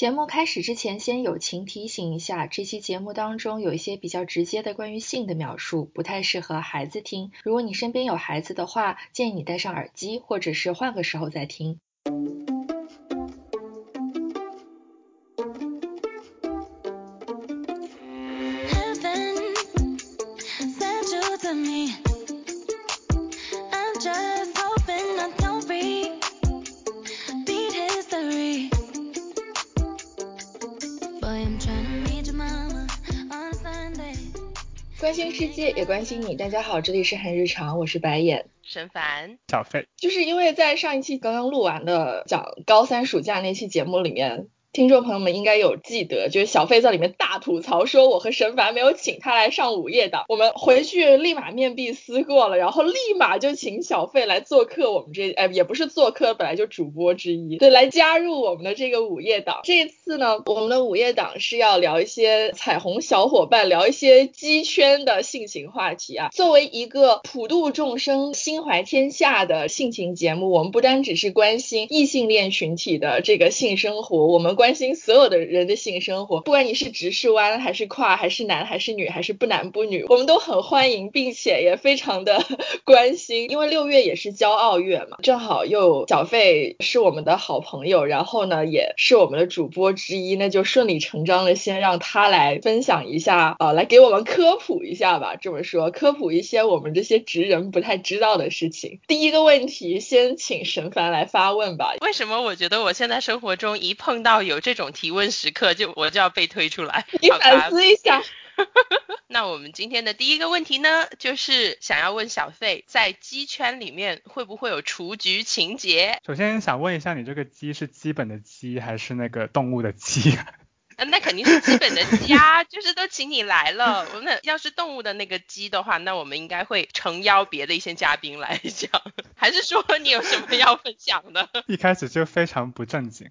节目开始之前，先友情提醒一下，这期节目当中有一些比较直接的关于性的描述，不太适合孩子听。如果你身边有孩子的话，建议你戴上耳机，或者是换个时候再听。世界，也关心你。大家好，这里是很日常，我是白眼，沈凡，小费。就是因为在上一期刚刚录完的讲高三暑假那期节目里面。听众朋友们应该有记得，就是小费在里面大吐槽说我和沈凡没有请他来上午夜档，我们回去立马面壁思过了，然后立马就请小费来做客我们这，哎，也不是做客，本来就主播之一，对，来加入我们的这个午夜档。这次呢，我们的午夜档是要聊一些彩虹小伙伴，聊一些鸡圈的性情话题啊。作为一个普度众生、心怀天下的性情节目，我们不单只是关心异性恋群体的这个性生活，我们。关心所有的人的性生活，不管你是直视弯还是跨，还是男还是女，还是不男不女，我们都很欢迎，并且也非常的 关心。因为六月也是骄傲月嘛，正好又小费是我们的好朋友，然后呢也是我们的主播之一，那就顺理成章的先让他来分享一下，呃，来给我们科普一下吧。这么说，科普一些我们这些直人不太知道的事情。第一个问题，先请神凡来发问吧。为什么我觉得我现在生活中一碰到有这种提问时刻，就我就要被推出来。你反思一下。那我们今天的第一个问题呢，就是想要问小费，在鸡圈里面会不会有雏菊情节？首先想问一下，你这个鸡是基本的鸡，还是那个动物的鸡？那肯定是基本的鸡啊，就是都请你来了。我们要是动物的那个鸡的话，那我们应该会诚邀别的一些嘉宾来讲。还是说你有什么要分享的？一开始就非常不正经。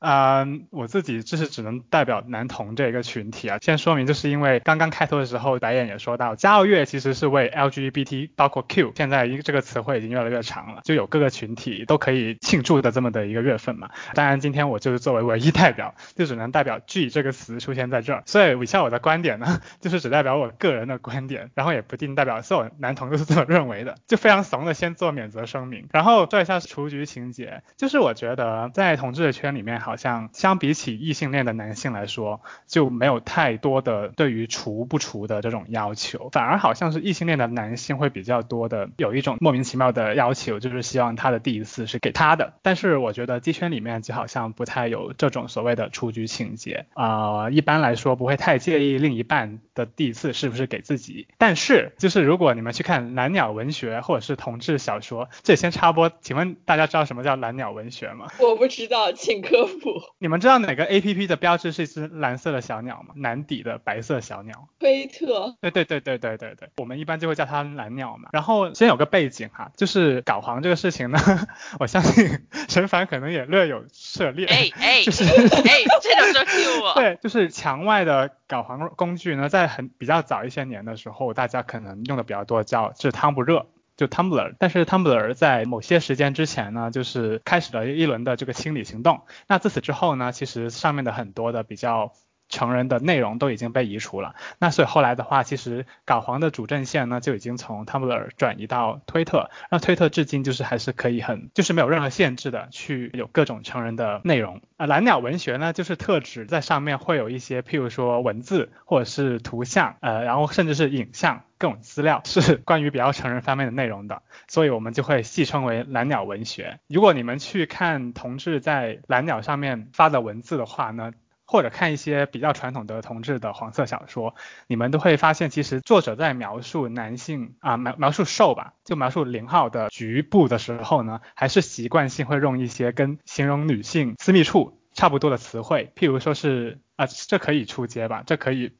嗯，我自己就是只能代表男同这一个群体啊。先说明，就是因为刚刚开头的时候，白眼也说到，骄傲月其实是为 LGBT，包括 Q，现在一这个词汇已经越来越长了，就有各个群体都可以庆祝的这么的一个月份嘛。当然，今天我就是作为唯一代表，就只能代表 G 这个词出现在这儿。所以以下我的观点呢，就是只代表我个人的观点，然后也不定代表所有男同都是这么认为的，就非常怂的先做免责声明。然后说一下雏菊情节，就是我觉得在同志的圈里面。好好像相比起异性恋的男性来说，就没有太多的对于除不除的这种要求，反而好像是异性恋的男性会比较多的有一种莫名其妙的要求，就是希望他的第一次是给他的。但是我觉得鸡圈里面就好像不太有这种所谓的出局情节啊，一般来说不会太介意另一半的第一次是不是给自己。但是就是如果你们去看蓝鸟文学或者是同志小说，这先插播，请问大家知道什么叫蓝鸟文学吗？我不知道，请科普。你们知道哪个 A P P 的标志是一只蓝色的小鸟吗？蓝底的白色小鸟。飞特。对对对对对对对，我们一般就会叫它蓝鸟嘛。然后先有个背景哈，就是搞黄这个事情呢，我相信陈凡可能也略有涉猎。哎哎，就是哎，这种说 Q 我。对，就是墙外的搞黄工具呢，在很比较早一些年的时候，大家可能用的比较多，叫是汤不热。就 Tumblr，但是 Tumblr 在某些时间之前呢，就是开始了一轮的这个清理行动。那自此之后呢，其实上面的很多的比较成人的内容都已经被移除了。那所以后来的话，其实搞黄的主阵线呢，就已经从 Tumblr 转移到推特。那推特至今就是还是可以很，就是没有任何限制的去有各种成人的内容。啊，蓝鸟文学呢，就是特指在上面会有一些，譬如说文字或者是图像，呃，然后甚至是影像。各种资料是 关于比较成人方面的内容的，所以我们就会戏称为蓝鸟文学。如果你们去看同志在蓝鸟上面发的文字的话呢，或者看一些比较传统的同志的黄色小说，你们都会发现，其实作者在描述男性啊描描述受吧，就描述零号的局部的时候呢，还是习惯性会用一些跟形容女性私密处差不多的词汇，譬如说是。啊，这可以出街吧？这可以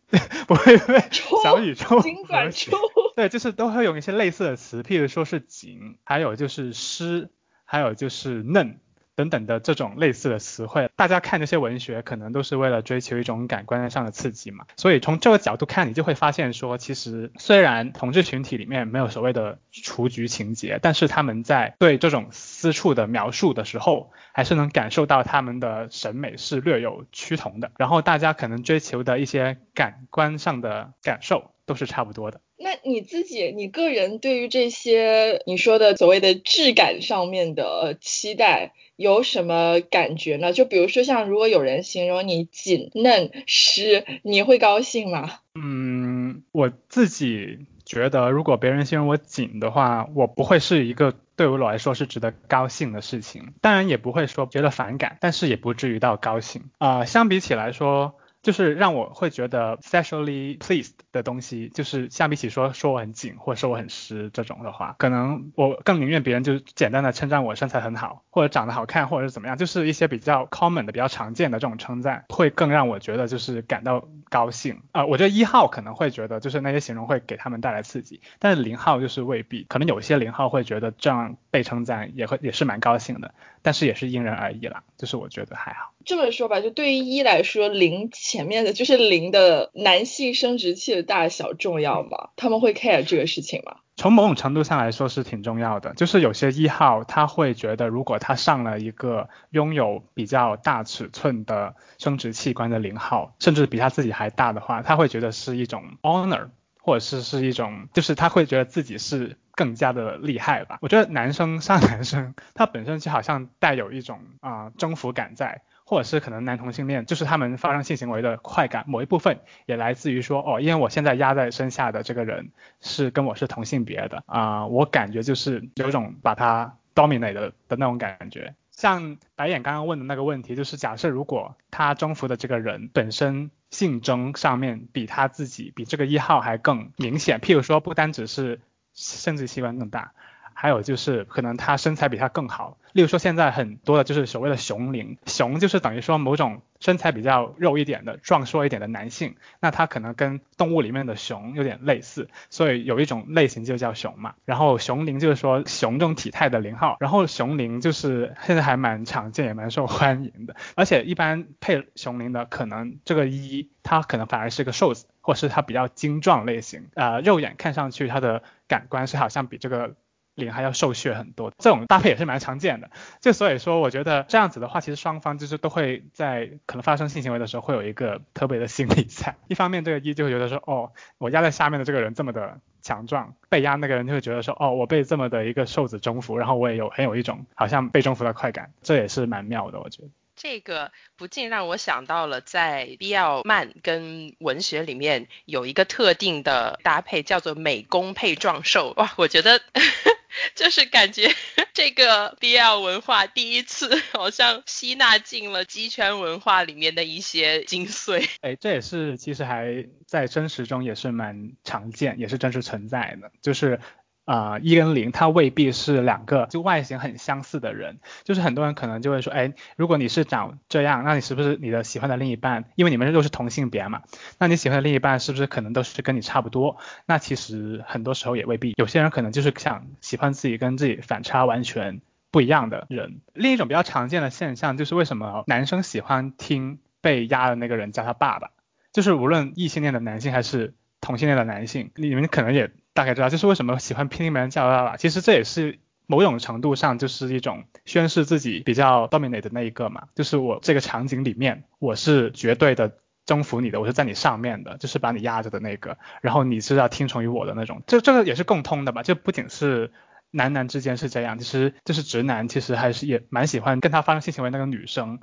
不会被小宇宙和谐？对，就是都会用一些类似的词，譬如说是紧，还有就是湿，还有就是嫩等等的这种类似的词汇。大家看这些文学，可能都是为了追求一种感官上的刺激嘛。所以从这个角度看，你就会发现说，其实虽然同志群体里面没有所谓的雏菊情节，但是他们在对这种私处的描述的时候，还是能感受到他们的审美是略有趋同的。然后大家可能追求的一些感官上的感受都是差不多的。那你自己，你个人对于这些你说的所谓的质感上面的期待有什么感觉呢？就比如说像如果有人形容你紧嫩湿，你会高兴吗？嗯，我自己觉得，如果别人形容我紧的话，我不会是一个对我来说是值得高兴的事情。当然也不会说觉得反感，但是也不至于到高兴啊。相比起来说。就是让我会觉得 sexually pleased 的东西，就是相比起说说我很紧或者说我很湿这种的话，可能我更宁愿别人就简单的称赞我身材很好，或者长得好看，或者是怎么样，就是一些比较 common 的、比较常见的这种称赞，会更让我觉得就是感到高兴啊。我觉得一号可能会觉得就是那些形容会给他们带来刺激，但是零号就是未必，可能有些零号会觉得这样被称赞也会也是蛮高兴的，但是也是因人而异啦，就是我觉得还好。这么说吧，就对于一来说，零前面的就是零的男性生殖器的大小重要吗？他们会 care 这个事情吗？从某种程度上来说是挺重要的，就是有些一号他会觉得，如果他上了一个拥有比较大尺寸的生殖器官的零号，甚至比他自己还大的话，他会觉得是一种 honor，或者是是一种，就是他会觉得自己是更加的厉害吧。我觉得男生上男生，他本身就好像带有一种啊征服感在。或者是可能男同性恋，就是他们发生性行为的快感，某一部分也来自于说，哦，因为我现在压在身下的这个人是跟我是同性别的啊，我感觉就是有种把他 dominate 的的那种感觉。像白眼刚刚问的那个问题，就是假设如果他征服的这个人本身性征上面比他自己比这个一号还更明显，譬如说不单只是甚至器官更大。还有就是可能他身材比他更好，例如说现在很多的就是所谓的熊龄，熊就是等于说某种身材比较肉一点的、壮硕一点的男性，那他可能跟动物里面的熊有点类似，所以有一种类型就叫熊嘛。然后熊龄就是说熊这种体态的零号，然后熊龄就是现在还蛮常见也蛮受欢迎的，而且一般配熊龄的可能这个一他可能反而是个瘦子，或是他比较精壮类型，呃，肉眼看上去他的感官是好像比这个。零还要瘦削很多，这种搭配也是蛮常见的。就所以说，我觉得这样子的话，其实双方就是都会在可能发生性行为的时候，会有一个特别的心理在。一方面，这个一就会觉得说，哦，我压在下面的这个人这么的强壮，被压那个人就会觉得说，哦，我被这么的一个瘦子征服，然后我也有很有一种好像被征服的快感，这也是蛮妙的，我觉得。这个不禁让我想到了，在 BL 漫跟文学里面有一个特定的搭配，叫做美工配壮兽。哇，我觉得 就是感觉 这个 BL 文化第一次 好像吸纳进了鸡圈文化里面的一些精髓。哎，这也是其实还在真实中也是蛮常见，也是真实存在的，就是。啊，一跟零，它未必是两个就外形很相似的人，就是很多人可能就会说，哎，如果你是长这样，那你是不是你的喜欢的另一半？因为你们都是同性别嘛，那你喜欢的另一半是不是可能都是跟你差不多？那其实很多时候也未必，有些人可能就是想喜欢自己跟自己反差完全不一样的人。另一种比较常见的现象就是为什么男生喜欢听被压的那个人叫他爸爸，就是无论异性恋的男性还是同性恋的男性，你们可能也。大概知道，就是为什么喜欢听别人叫爸爸。其实这也是某种程度上就是一种宣示自己比较 dominate 的那一个嘛。就是我这个场景里面，我是绝对的征服你的，我是在你上面的，就是把你压着的那个。然后你是要听从于我的那种。这这个也是共通的吧？就不仅是男男之间是这样，其实就是直男其实还是也蛮喜欢跟他发生性行为那个女生。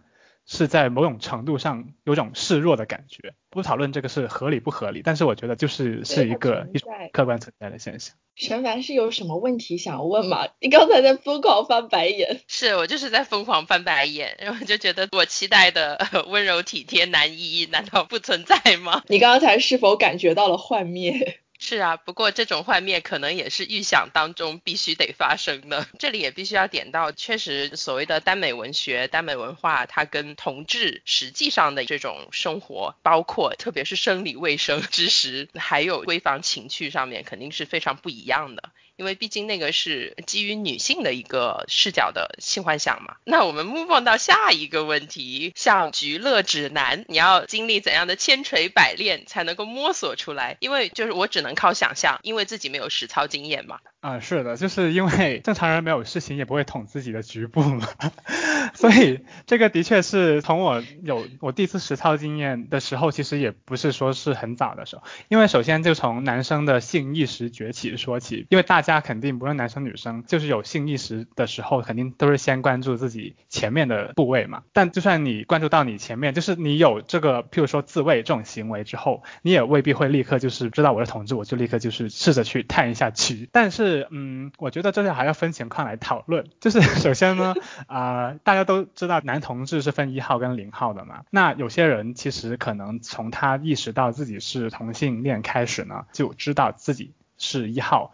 是在某种程度上有种示弱的感觉，不讨论这个是合理不合理，但是我觉得就是是一个一种客观存在的现象。陈凡是有什么问题想问吗？你刚才在疯狂翻白眼。是我就是在疯狂翻白眼，然后就觉得我期待的 温柔体贴男一难道不存在吗？你刚才是否感觉到了幻灭？是啊，不过这种幻灭可能也是预想当中必须得发生的。这里也必须要点到，确实所谓的耽美文学、耽美文化，它跟同志实际上的这种生活，包括特别是生理卫生知识，还有闺房情趣上面，肯定是非常不一样的。因为毕竟那个是基于女性的一个视角的性幻想嘛。那我们 move on 到下一个问题，像菊乐指南，你要经历怎样的千锤百炼才能够摸索出来？因为就是我只能靠想象，因为自己没有实操经验嘛。啊，是的，就是因为正常人没有事情也不会捅自己的局部嘛，所以这个的确是从我有我第一次实操经验的时候，其实也不是说是很早的时候，因为首先就从男生的性意识崛起说起，因为大家肯定不论男生女生，就是有性意识的时候，肯定都是先关注自己前面的部位嘛。但就算你关注到你前面，就是你有这个，譬如说自慰这种行为之后，你也未必会立刻就是知道我是同志，我就立刻就是试着去探一下局，但是。是，嗯，我觉得这里还要分情况来讨论。就是首先呢，啊，大家都知道男同志是分一号跟零号的嘛。那有些人其实可能从他意识到自己是同性恋开始呢，就知道自己是一号。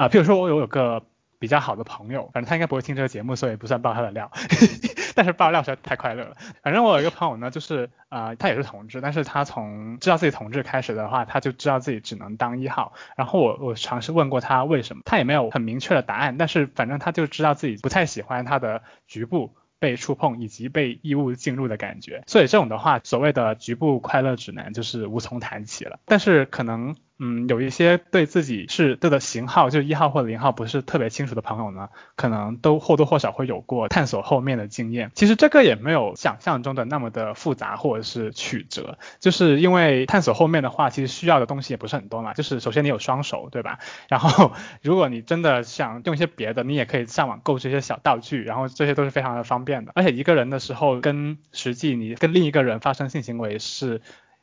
啊，譬如说我有有个。比较好的朋友，反正他应该不会听这个节目，所以不算爆他的料。但是爆料实在太快乐了。反正我有一个朋友呢，就是啊，他也是同志，但是他从知道自己同志开始的话，他就知道自己只能当一号。然后我我尝试问过他为什么，他也没有很明确的答案。但是反正他就知道自己不太喜欢他的局部被触碰以及被异物进入的感觉。所以这种的话，所谓的局部快乐指南就是无从谈起了。但是可能。嗯，有一些对自己是对的型号，就一号或者零号不是特别清楚的朋友呢，可能都或多或少会有过探索后面的经验。其实这个也没有想象中的那么的复杂或者是曲折，就是因为探索后面的话，其实需要的东西也不是很多嘛。就是首先你有双手，对吧？然后如果你真的想用一些别的，你也可以上网购这些小道具，然后这些都是非常的方便的。而且一个人的时候跟实际你跟另一个人发生性行为是。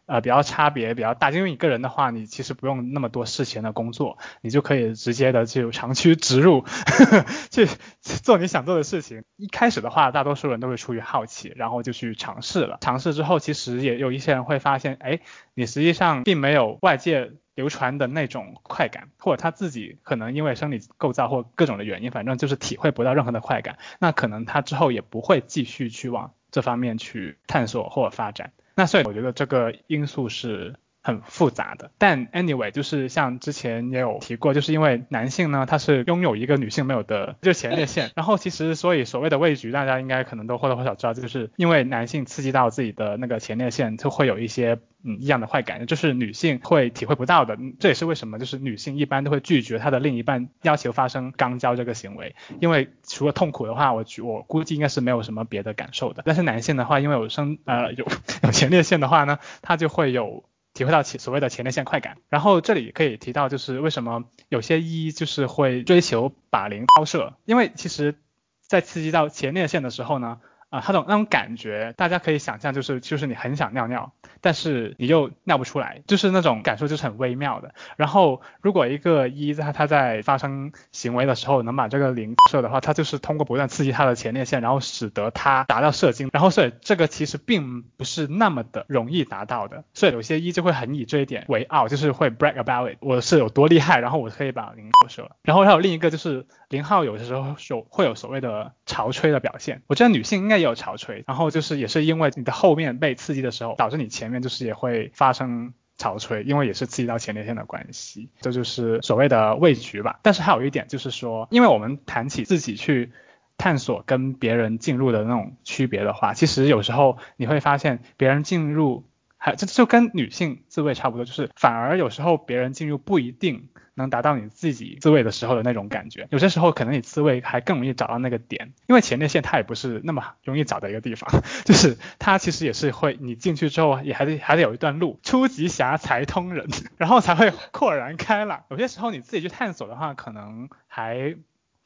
呃，比较差别比较大，因为一个人的话，你其实不用那么多事前的工作，你就可以直接的就长驱直入，去做你想做的事情。一开始的话，大多数人都是出于好奇，然后就去尝试了。尝试之后，其实也有一些人会发现，哎，你实际上并没有外界流传的那种快感，或者他自己可能因为生理构造或各种的原因，反正就是体会不到任何的快感，那可能他之后也不会继续去往这方面去探索或发展。那所以我觉得这个因素是很复杂的，但 anyway 就是像之前也有提过，就是因为男性呢他是拥有一个女性没有的就前列腺，然后其实所以所谓的畏惧，大家应该可能都或多或少知道，就是因为男性刺激到自己的那个前列腺，就会有一些。嗯，异样的坏感，就是女性会体会不到的。这也是为什么，就是女性一般都会拒绝她的另一半要求发生肛交这个行为，因为除了痛苦的话，我我估计应该是没有什么别的感受的。但是男性的话，因为有生呃有 有前列腺的话呢，他就会有体会到其所谓的前列腺快感。然后这里可以提到，就是为什么有些医就是会追求靶零抛射，因为其实，在刺激到前列腺的时候呢。啊，他种那种感觉，大家可以想象，就是就是你很想尿尿，但是你又尿不出来，就是那种感受就是很微妙的。然后如果一个一在他在发生行为的时候能把这个零射的话，他就是通过不断刺激他的前列腺，然后使得他达到射精。然后所以这个其实并不是那么的容易达到的。所以有些一就会很以这一点为傲，就是会 brag about it，我是有多厉害，然后我可以把零射了。然后还有另一个就是零号有的时候有会有所谓的潮吹的表现，我觉得女性应该。也有潮吹，然后就是也是因为你的后面被刺激的时候，导致你前面就是也会发生潮吹，因为也是刺激到前列腺的关系，这就是所谓的味觉吧。但是还有一点就是说，因为我们谈起自己去探索跟别人进入的那种区别的话，其实有时候你会发现别人进入。还这就跟女性自慰差不多，就是反而有时候别人进入不一定能达到你自己自慰的时候的那种感觉，有些时候可能你自慰还更容易找到那个点，因为前列腺它也不是那么容易找的一个地方，就是它其实也是会你进去之后也还得还得有一段路，初级侠才通人，然后才会豁然开朗。有些时候你自己去探索的话，可能还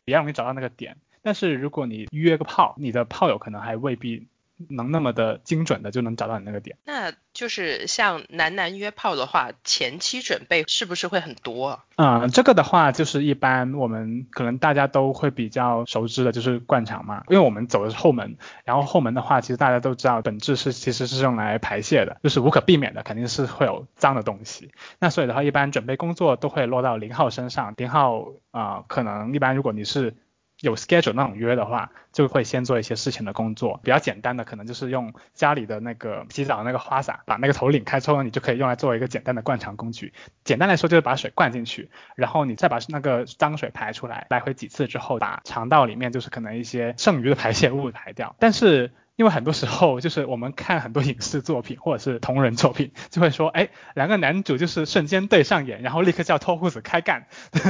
比较容易找到那个点，但是如果你约个炮，你的炮友可能还未必。能那么的精准的就能找到你那个点，那就是像男男约炮的话，前期准备是不是会很多？嗯，这个的话就是一般我们可能大家都会比较熟知的，就是灌肠嘛，因为我们走的是后门，然后后门的话，其实大家都知道本质是其实是用来排泄的，就是无可避免的，肯定是会有脏的东西。那所以的话，一般准备工作都会落到零号身上，零号啊，可能一般如果你是。有 schedule 那种约的话，就会先做一些事情的工作。比较简单的，可能就是用家里的那个洗澡的那个花洒，把那个头拧开之后，你就可以用来做一个简单的灌肠工具。简单来说，就是把水灌进去，然后你再把那个脏水排出来，来回几次之后，把肠道里面就是可能一些剩余的排泄物排掉。但是因为很多时候就是我们看很多影视作品或者是同人作品，就会说，哎，两个男主就是瞬间对上眼，然后立刻就要脱裤子开干。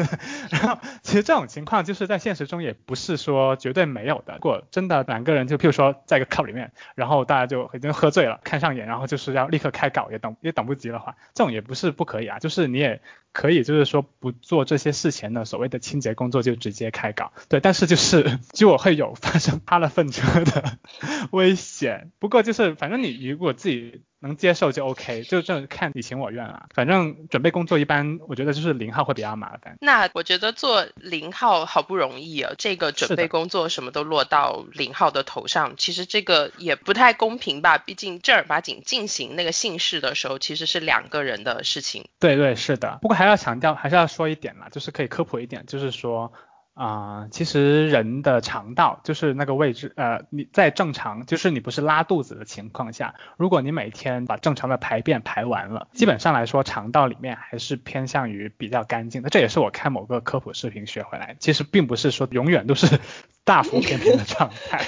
然后其实这种情况就是在现实中也不是说绝对没有的。如果真的两个人就譬如说在一个 club 里面，然后大家就已经喝醉了，看上眼，然后就是要立刻开搞，也等也等不及的话，这种也不是不可以啊，就是你也。可以，就是说不做这些事前的所谓的清洁工作就直接开搞，对，但是就是就我会有发生扒了粪车的 危险。不过就是反正你如果自己。能接受就 OK，就这看你情我愿啊。反正准备工作一般，我觉得就是零号会比较麻烦。那我觉得做零号好不容易啊，这个准备工作什么都落到零号的头上，其实这个也不太公平吧？毕竟正儿八经进行那个姓氏的时候，其实是两个人的事情。对对是的，不过还要强调，还是要说一点啦，就是可以科普一点，就是说。啊，其实人的肠道就是那个位置，呃，你在正常，就是你不是拉肚子的情况下，如果你每天把正常的排便排完了，基本上来说，肠道里面还是偏向于比较干净的。这也是我看某个科普视频学回来，其实并不是说永远都是 大腹便便的状态，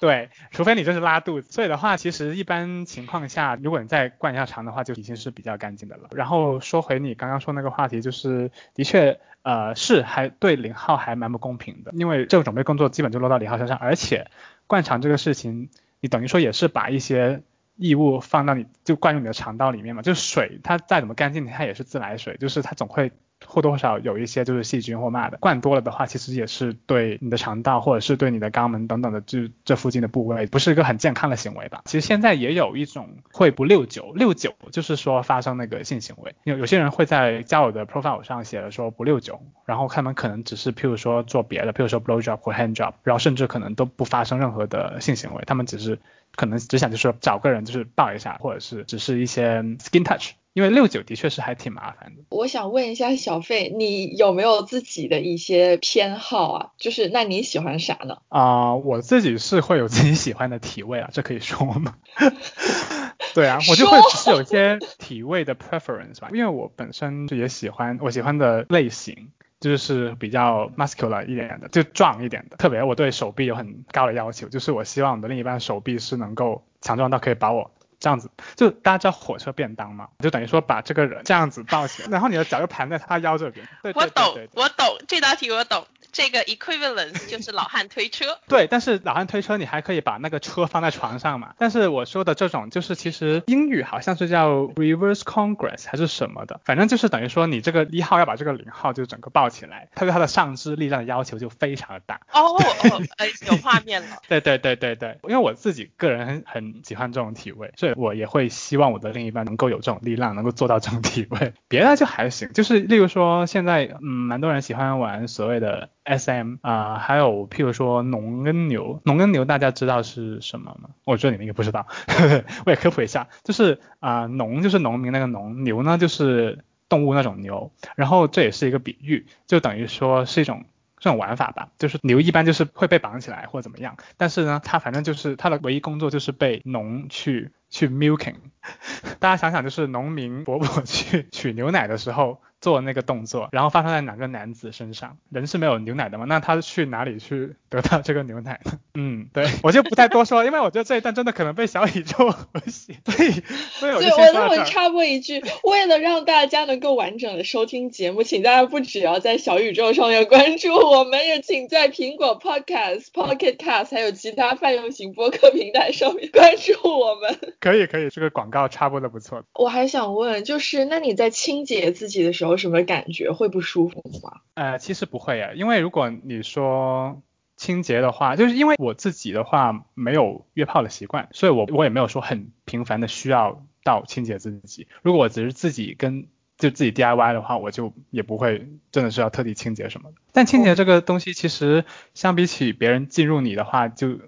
对，除非你就是拉肚子。所以的话，其实一般情况下，如果你再灌一下肠的话，就已经是比较干净的了。然后说回你刚刚说那个话题，就是的确。呃，是还对零号还蛮不公平的，因为这个准备工作基本就落到零号身上，而且灌肠这个事情，你等于说也是把一些异物放到你就灌入你的肠道里面嘛，就是水它再怎么干净，它也是自来水，就是它总会。或多或少有一些就是细菌或嘛的，灌多了的话，其实也是对你的肠道或者是对你的肛门等等的这这附近的部位，不是一个很健康的行为吧？其实现在也有一种会不六九，六九就是说发生那个性行为，有有些人会在交友的 profile 上写了说不六九，然后他们可能只是譬如说做别的，譬如说 blow job 或 hand job，然后甚至可能都不发生任何的性行为，他们只是可能只想就是找个人就是抱一下，或者是只是一些 skin touch。因为六九的确是还挺麻烦的。我想问一下小费，你有没有自己的一些偏好啊？就是那你喜欢啥呢？啊，我自己是会有自己喜欢的体位啊，这可以说吗？对啊，我就会是有一些体位的 preference 吧，因为我本身就也喜欢，我喜欢的类型就是比较 muscular 一点的，就壮一点的。特别我对手臂有很高的要求，就是我希望我的另一半手臂是能够强壮到可以把我。这样子，就大家知道火车便当嘛，就等于说把这个人这样子抱起来，然后你的脚就盘在他腰这边。我懂，我懂这道题我懂。这个 equivalence 就是老汉推车。对，但是老汉推车你还可以把那个车放在床上嘛。但是我说的这种就是其实英语好像是叫 reverse congress 还是什么的，反正就是等于说你这个一号要把这个零号就整个抱起来，他对他的上肢力量的要求就非常的大。哦哦，哎，有画面了。对对对对对，因为我自己个人很很喜欢这种体位，所以我也会希望我的另一半能够有这种力量，能够做到这种体位。别的就还行，就是例如说现在嗯蛮多人喜欢玩所谓的。S M 啊，还有譬如说农耕牛，农耕牛大家知道是什么吗？我觉得你们应该不知道，我也科普一下，就是啊农就是农民那个农，牛呢就是动物那种牛，然后这也是一个比喻，就等于说是一种这种玩法吧，就是牛一般就是会被绑起来或怎么样，但是呢它反正就是它的唯一工作就是被农去去 milking，大家想想就是农民伯伯去 取牛奶的时候。做那个动作，然后发生在哪个男子身上？人是没有牛奶的嘛？那他去哪里去得到这个牛奶呢？嗯，对，我就不太多说，因为我觉得这一段真的可能被小宇宙和谐。所以，所以我就先说我插播一句，为了让大家能够完整的收听节目，请大家不只要在小宇宙上面关注我们，也请在苹果 Podcast、Pocket Cast 还有其他泛用型播客平台上面关注我们。可以，可以，这个广告插播的不错。我还想问，就是那你在清洁自己的时候？有什么感觉会不舒服吗？呃，其实不会呀，因为如果你说清洁的话，就是因为我自己的话没有约炮的习惯，所以我我也没有说很频繁的需要到清洁自己。如果我只是自己跟就自己 DIY 的话，我就也不会真的是要特地清洁什么的。但清洁这个东西，其实相比起别人进入你的话，就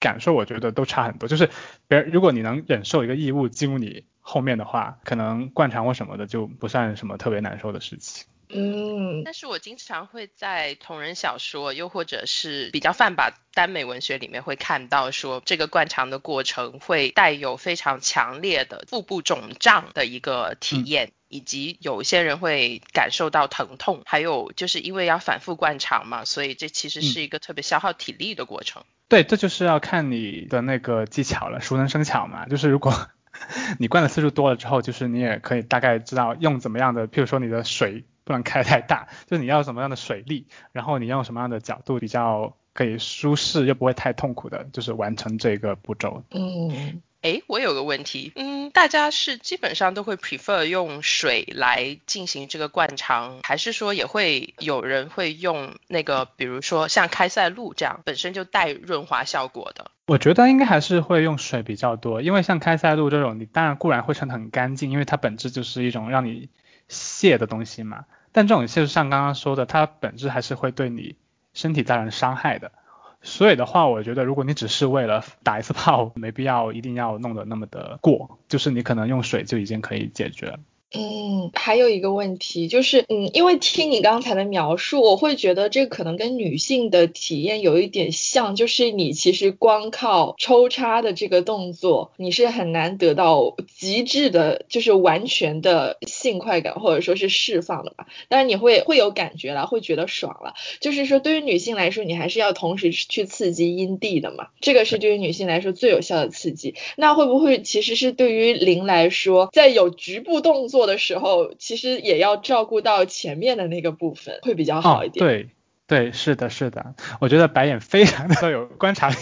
感受我觉得都差很多。就是别人如果你能忍受一个异物进入你。后面的话，可能灌肠或什么的就不算什么特别难受的事情。嗯，但是我经常会在同人小说，又或者是比较泛把耽美文学里面会看到说，这个灌肠的过程会带有非常强烈的腹部肿胀的一个体验。以及有些人会感受到疼痛，还有就是因为要反复灌肠嘛，所以这其实是一个特别消耗体力的过程。对，这就是要看你的那个技巧了，熟能生巧嘛。就是如果 你灌的次数多了之后，就是你也可以大概知道用怎么样的，譬如说你的水不能开太大，就是你要什么样的水力，然后你用什么样的角度比较可以舒适又不会太痛苦的，就是完成这个步骤。嗯。哎，我有个问题，嗯，大家是基本上都会 prefer 用水来进行这个灌肠，还是说也会有人会用那个，比如说像开塞露这样本身就带润滑效果的？我觉得应该还是会用水比较多，因为像开塞露这种，你当然固然会称得很干净，因为它本质就是一种让你泄的东西嘛。但这种就像刚刚说的，它本质还是会对你身体造成伤害的。所以的话，我觉得如果你只是为了打一次炮，没必要一定要弄得那么的过，就是你可能用水就已经可以解决了。嗯，还有一个问题就是，嗯，因为听你刚才的描述，我会觉得这可能跟女性的体验有一点像，就是你其实光靠抽插的这个动作，你是很难得到极致的，就是完全的性快感或者说是释放的吧。但是你会会有感觉了，会觉得爽了。就是说对于女性来说，你还是要同时去刺激阴蒂的嘛，这个是对于女性来说最有效的刺激。那会不会其实是对于零来说，在有局部动作的时候，其实也要照顾到前面的那个部分，会比较好一点。对，对，是的，是的。我觉得白眼非常的 有观察力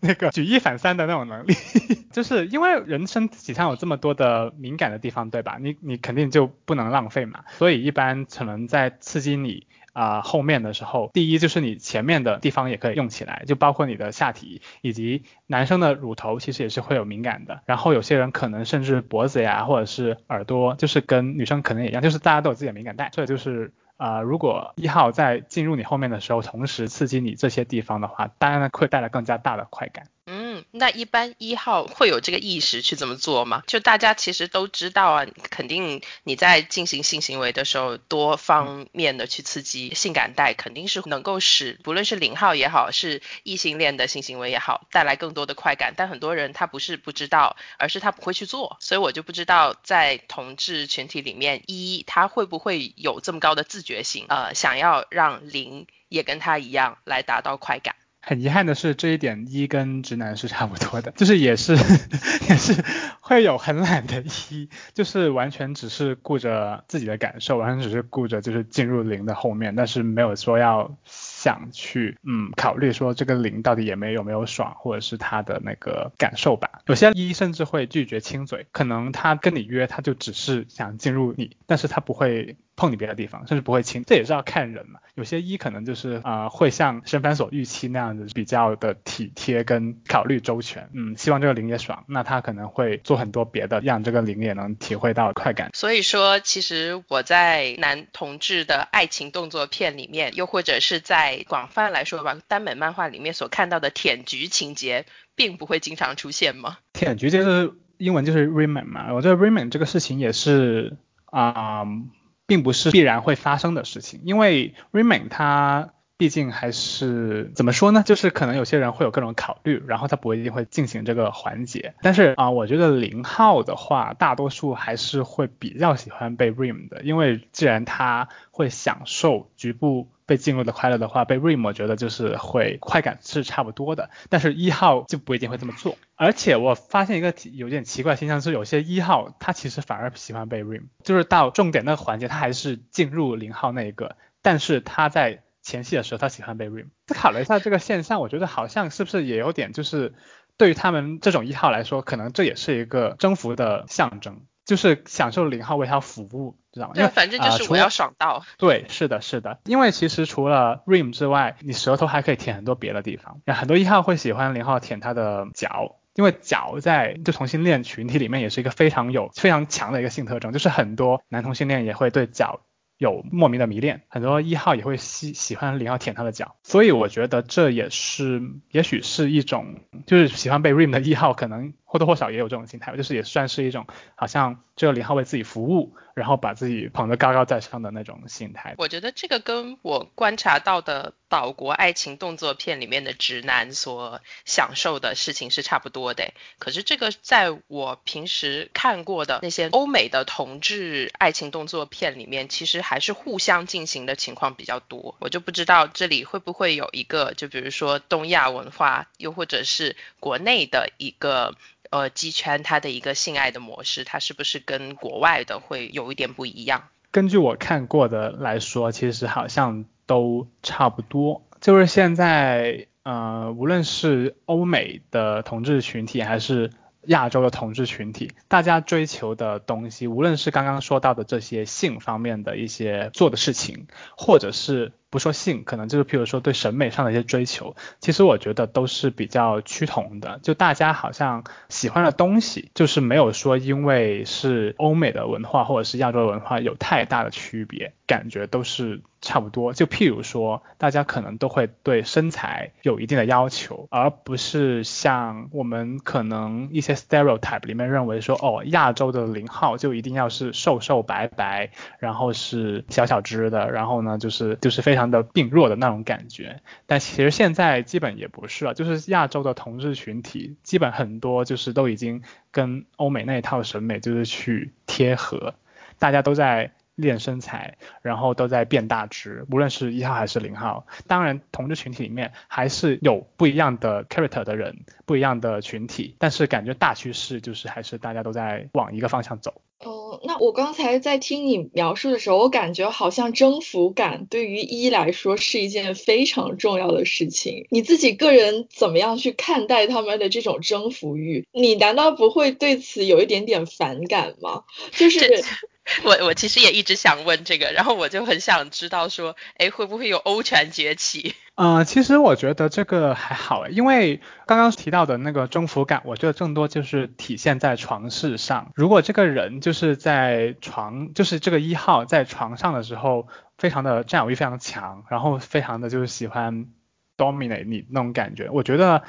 那个举一反三的那种能力，就是因为人身体上有这么多的敏感的地方，对吧？你你肯定就不能浪费嘛。所以一般可能在刺激你。啊，后面的时候，第一就是你前面的地方也可以用起来，就包括你的下体以及男生的乳头，其实也是会有敏感的。然后有些人可能甚至脖子呀，或者是耳朵，就是跟女生可能也一样，就是大家都有自己的敏感带。所以就是啊，如果一号在进入你后面的时候，同时刺激你这些地方的话，当然会带来更加大的快感。嗯，那一般一号会有这个意识去这么做吗？就大家其实都知道啊，肯定你在进行性行为的时候，多方面的去刺激性感带，肯定是能够使不论是零号也好，是异性恋的性行为也好，带来更多的快感。但很多人他不是不知道，而是他不会去做，所以我就不知道在同志群体里面，一他会不会有这么高的自觉性，呃，想要让零也跟他一样来达到快感。很遗憾的是，这一点一跟直男是差不多的，就是也是 也是会有很懒的一，就是完全只是顾着自己的感受，完全只是顾着就是进入零的后面，但是没有说要。想去嗯考虑说这个零到底也没有没有爽，或者是他的那个感受吧。有些一甚至会拒绝亲嘴，可能他跟你约他就只是想进入你，但是他不会碰你别的地方，甚至不会亲。这也是要看人嘛。有些一可能就是啊会像申凡所预期那样子比较的体贴跟考虑周全，嗯，希望这个零也爽，那他可能会做很多别的，让这个零也能体会到快感。所以说，其实我在男同志的爱情动作片里面，又或者是在广泛来说吧，耽美漫画里面所看到的舔菊情节，并不会经常出现吗？舔菊就是英文就是 remain 嘛，我觉得 remain 这个事情也是啊，并不是必然会发生的事情，因为 remain 它。毕竟还是怎么说呢？就是可能有些人会有各种考虑，然后他不一定会进行这个环节。但是啊，我觉得零号的话，大多数还是会比较喜欢被 rim 的，因为既然他会享受局部被进入的快乐的话，被 rim 我觉得就是会快感是差不多的。但是一号就不一定会这么做。而且我发现一个有点奇怪现象是，有些一号他其实反而喜欢被 rim，就是到重点那个环节他还是进入零号那一个，但是他在前戏的时候，他喜欢被 rim。思考了一下这个现象，我觉得好像是不是也有点，就是对于他们这种一号来说，可能这也是一个征服的象征，就是享受零号为他服务，知道吗？对，反正就是我要爽到。对，是的，是的。因为其实除了 rim 之外，你舌头还可以舔很多别的地方。很多一号会喜欢零号舔他的脚，因为脚在就同性恋群体里面也是一个非常有非常强的一个性特征，就是很多男同性恋也会对脚。有莫名的迷恋，很多一号也会喜喜欢零号舔他的脚，所以我觉得这也是，也许是一种，就是喜欢被 rim 的一号可能或多或少也有这种心态，就是也算是一种好像这个零号为自己服务，然后把自己捧得高高在上的那种心态。我觉得这个跟我观察到的岛国爱情动作片里面的直男所享受的事情是差不多的。可是这个在我平时看过的那些欧美的同志爱情动作片里面，其实还是互相进行的情况比较多。我就不知道这里会不会有一个，就比如说东亚文化，又或者是国内的一个。呃，鸡圈它的一个性爱的模式，它是不是跟国外的会有一点不一样？根据我看过的来说，其实好像都差不多。就是现在，呃，无论是欧美的同志群体，还是亚洲的同志群体，大家追求的东西，无论是刚刚说到的这些性方面的一些做的事情，或者是。不说性，可能就是譬如说对审美上的一些追求，其实我觉得都是比较趋同的。就大家好像喜欢的东西，就是没有说因为是欧美的文化或者是亚洲的文化有太大的区别，感觉都是差不多。就譬如说，大家可能都会对身材有一定的要求，而不是像我们可能一些 stereotype 里面认为说，哦，亚洲的零号就一定要是瘦瘦白白，然后是小小只的，然后呢就是就是非。常的病弱的那种感觉，但其实现在基本也不是了，就是亚洲的同志群体，基本很多就是都已经跟欧美那一套审美就是去贴合，大家都在练身材，然后都在变大只，无论是一号还是零号。当然，同志群体里面还是有不一样的 character 的人，不一样的群体，但是感觉大趋势就是还是大家都在往一个方向走。哦，那我刚才在听你描述的时候，我感觉好像征服感对于一来说是一件非常重要的事情。你自己个人怎么样去看待他们的这种征服欲？你难道不会对此有一点点反感吗？就是。我我其实也一直想问这个，然后我就很想知道说，哎，会不会有欧权崛起？嗯，其实我觉得这个还好，因为刚刚提到的那个征服感，我觉得更多就是体现在床事上。如果这个人就是在床，就是这个一号在床上的时候，非常的占有欲非常强，然后非常的就是喜欢 dominate 你那种感觉，我觉得。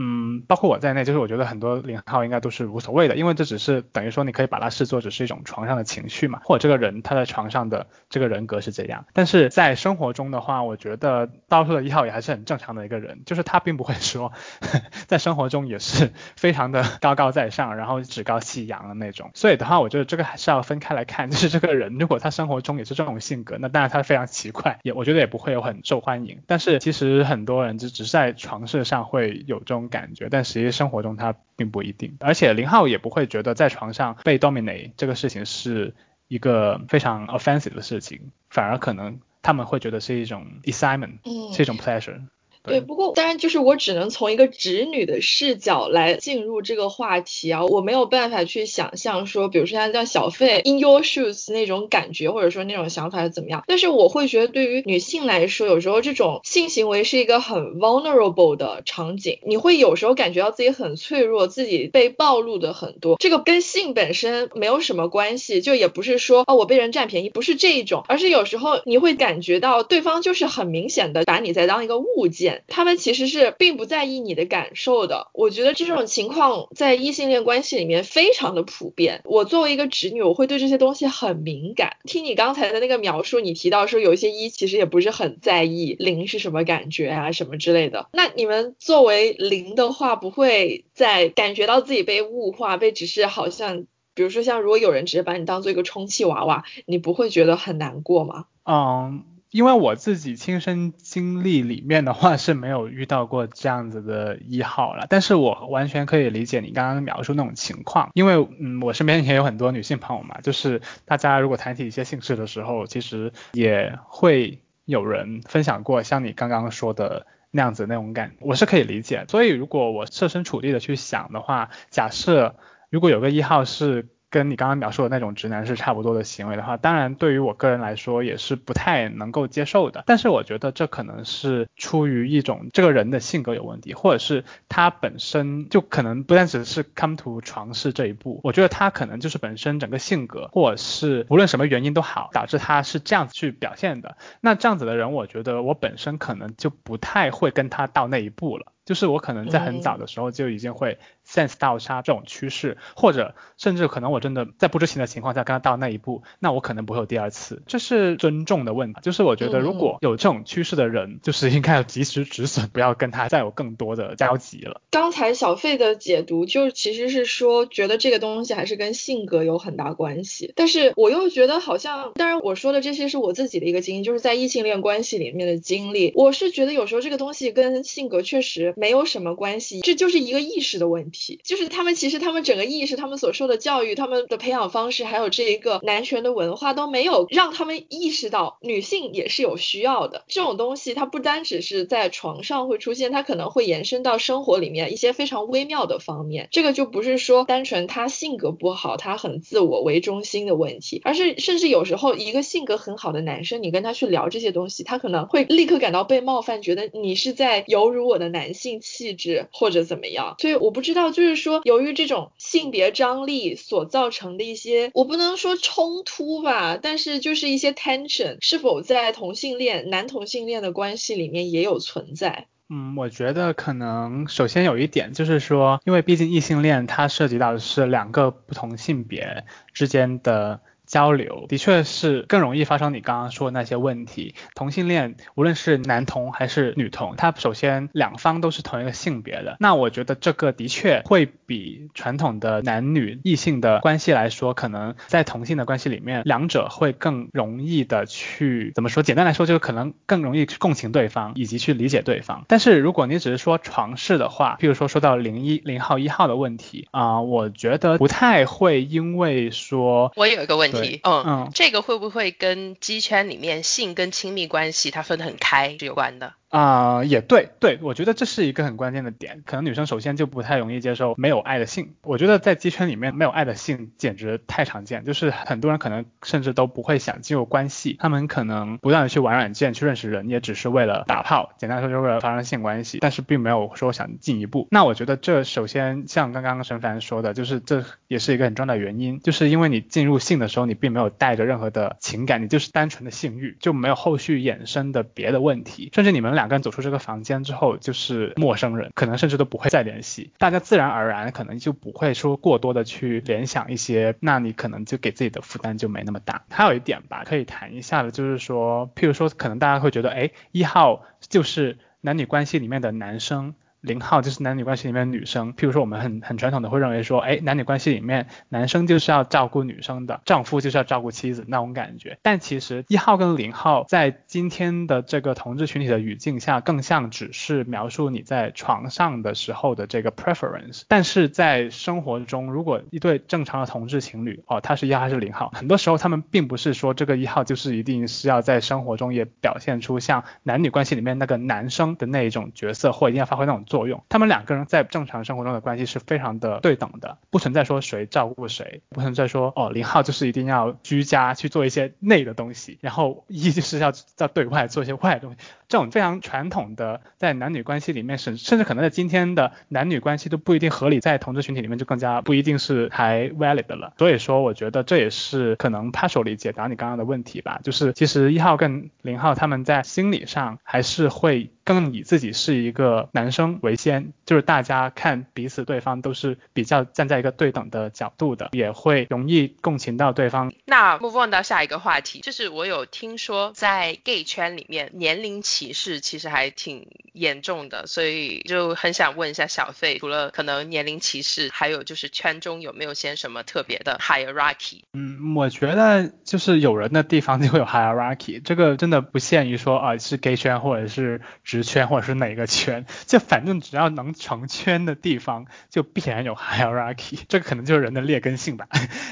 嗯，包括我在内，就是我觉得很多零号应该都是无所谓的，因为这只是等于说你可以把它视作只是一种床上的情绪嘛，或者这个人他在床上的这个人格是这样。但是在生活中的话，我觉得大多数的一号也还是很正常的一个人，就是他并不会说 在生活中也是 非常的高高在上，然后趾高气扬的那种。所以的话，我觉得这个还是要分开来看，就是这个人如果他生活中也是这种性格，那当然他非常奇怪，也我觉得也不会有很受欢迎。但是其实很多人就只是在床事上会有这种。感觉，但实际生活中他并不一定，而且林浩也不会觉得在床上被 dominate 这个事情是一个非常 offensive 的事情，反而可能他们会觉得是一种 excitement，是一种 pleasure。对，不过当然就是我只能从一个直女的视角来进入这个话题啊，我没有办法去想象说，比如说像像小费 in your shoes 那种感觉，或者说那种想法是怎么样。但是我会觉得对于女性来说，有时候这种性行为是一个很 vulnerable 的场景，你会有时候感觉到自己很脆弱，自己被暴露的很多。这个跟性本身没有什么关系，就也不是说哦我被人占便宜，不是这一种，而是有时候你会感觉到对方就是很明显的把你在当一个物件。他们其实是并不在意你的感受的。我觉得这种情况在异性恋关系里面非常的普遍。我作为一个直女，我会对这些东西很敏感。听你刚才的那个描述，你提到说有一些一其实也不是很在意零是什么感觉啊什么之类的。那你们作为零的话，不会在感觉到自己被物化，被只是好像，比如说像如果有人只是把你当做一个充气娃娃，你不会觉得很难过吗？嗯。因为我自己亲身经历里面的话是没有遇到过这样子的一号了，但是我完全可以理解你刚刚描述那种情况，因为嗯，我身边也有很多女性朋友嘛，就是大家如果谈起一些性事的时候，其实也会有人分享过像你刚刚说的那样子那种感，我是可以理解。所以如果我设身处地的去想的话，假设如果有个一号是。跟你刚刚描述的那种直男是差不多的行为的话，当然对于我个人来说也是不太能够接受的。但是我觉得这可能是出于一种这个人的性格有问题，或者是他本身就可能不单只是 come to 床事这一步，我觉得他可能就是本身整个性格，或者是无论什么原因都好，导致他是这样子去表现的。那这样子的人，我觉得我本身可能就不太会跟他到那一步了。就是我可能在很早的时候就已经会 sense 到它这种趋势，或者甚至可能我真的在不知情的情况下跟他到那一步，那我可能不会有第二次，这是尊重的问题。就是我觉得如果有这种趋势的人，就是应该要及时止损，不要跟他再有更多的交集了。刚才小费的解读就其实是说，觉得这个东西还是跟性格有很大关系，但是我又觉得好像，当然我说的这些是我自己的一个经历，就是在异性恋关系里面的经历，我是觉得有时候这个东西跟性格确实没有什么关系，这就是一个意识的问题，就是他们其实他们整个意识，他们所受的教育，他们的培养方式，还有这一个男权的文化都没有让他们意识到女性也是有需要的，这种东西它不单只是在床上会出现，它可能会延伸到生活里面一些非常微妙的方面，这个就不是说单纯他性格不好，他很自我为中心的问题，而是甚至有时候一个性格很好的男生，你跟他去聊这些东西，他可能会立刻感到被冒犯，觉得你是在有辱我的男性性气质或者怎么样，所以我不知道，就是说由于这种性别张力所造成的一些，我不能说冲突吧，但是就是一些 tension 是否在同性恋男同性恋的关系里面也有存在。嗯，我觉得可能首先有一点就是说，因为毕竟异性恋它涉及到的是两个不同性别之间的。交流的确是更容易发生你刚刚说的那些问题。同性恋无论是男同还是女同，他首先两方都是同一个性别的，那我觉得这个的确会比传统的男女异性的关系来说，可能在同性的关系里面，两者会更容易的去怎么说？简单来说，就是可能更容易共情对方以及去理解对方。但是如果你只是说床事的话，譬如说说到零一零号一号的问题啊，我觉得不太会因为说，我有一个问题。嗯嗯，这个会不会跟鸡圈里面性跟亲密关系它分得很开是有关的？啊，也对，对我觉得这是一个很关键的点。可能女生首先就不太容易接受没有爱的性。我觉得在鸡圈里面没有爱的性简直太常见，就是很多人可能甚至都不会想进入关系，他们可能不断的去玩软件去认识人，也只是为了打炮，简单说就是为了发生性关系，但是并没有说想进一步。那我觉得这首先像刚刚陈凡说的，就是这也是一个很重要的原因，就是因为你进入性的时候，你并没有带着任何的情感，你就是单纯的性欲，就没有后续衍生的别的问题，甚至你们。两个人走出这个房间之后就是陌生人，可能甚至都不会再联系，大家自然而然可能就不会说过多的去联想一些，那你可能就给自己的负担就没那么大。还有一点吧，可以谈一下的，就是说，譬如说，可能大家会觉得，哎，一号就是男女关系里面的男生。零号就是男女关系里面的女生，譬如说我们很很传统的会认为说，哎，男女关系里面男生就是要照顾女生的，丈夫就是要照顾妻子那种感觉。但其实一号跟零号在今天的这个同志群体的语境下，更像只是描述你在床上的时候的这个 preference。但是在生活中，如果一对正常的同志情侣，哦，他是一号还是零号，很多时候他们并不是说这个一号就是一定是要在生活中也表现出像男女关系里面那个男生的那一种角色，或一定要发挥那种。作用，他们两个人在正常生活中的关系是非常的对等的，不存在说谁照顾谁，不存在说哦零号就是一定要居家去做一些内的东西，然后一就是要在对外做一些外的东西。这种非常传统的在男女关系里面，甚甚至可能在今天的男女关系都不一定合理，在同志群体里面就更加不一定是还 valid 了。所以说，我觉得这也是可能 partially 解答你刚刚的问题吧，就是其实一号跟零号他们在心理上还是会更以自己是一个男生为先，就是大家看彼此对方都是比较站在一个对等的角度的，也会容易共情到对方。那 move on 到下一个话题，就是我有听说在 gay 圈里面年龄歧视其实还挺严重的，所以就很想问一下小费，除了可能年龄歧视，还有就是圈中有没有些什么特别的 hierarchy？嗯，我觉得就是有人的地方就会有 hierarchy，这个真的不限于说啊是 gay 圈或者是直圈或者是哪个圈，就反正只要能成圈的地方就必然有 hierarchy，这个可能就是人的劣根性吧。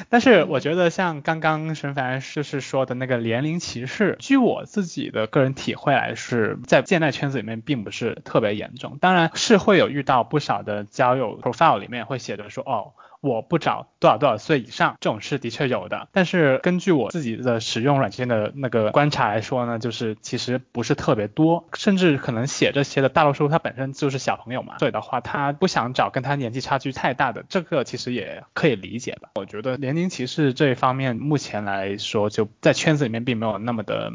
但是我觉得像刚刚沈凡就是说的那个年龄歧视，据我自己的个人体会来。是在现代圈子里面并不是特别严重，当然是会有遇到不少的交友 profile 里面会写着说哦，我不找多少多少岁以上，这种是的确有的。但是根据我自己的使用软件的那个观察来说呢，就是其实不是特别多，甚至可能写这些的大多数他本身就是小朋友嘛，所以的话他不想找跟他年纪差距太大的，这个其实也可以理解吧。我觉得年龄歧视这一方面目前来说就在圈子里面并没有那么的。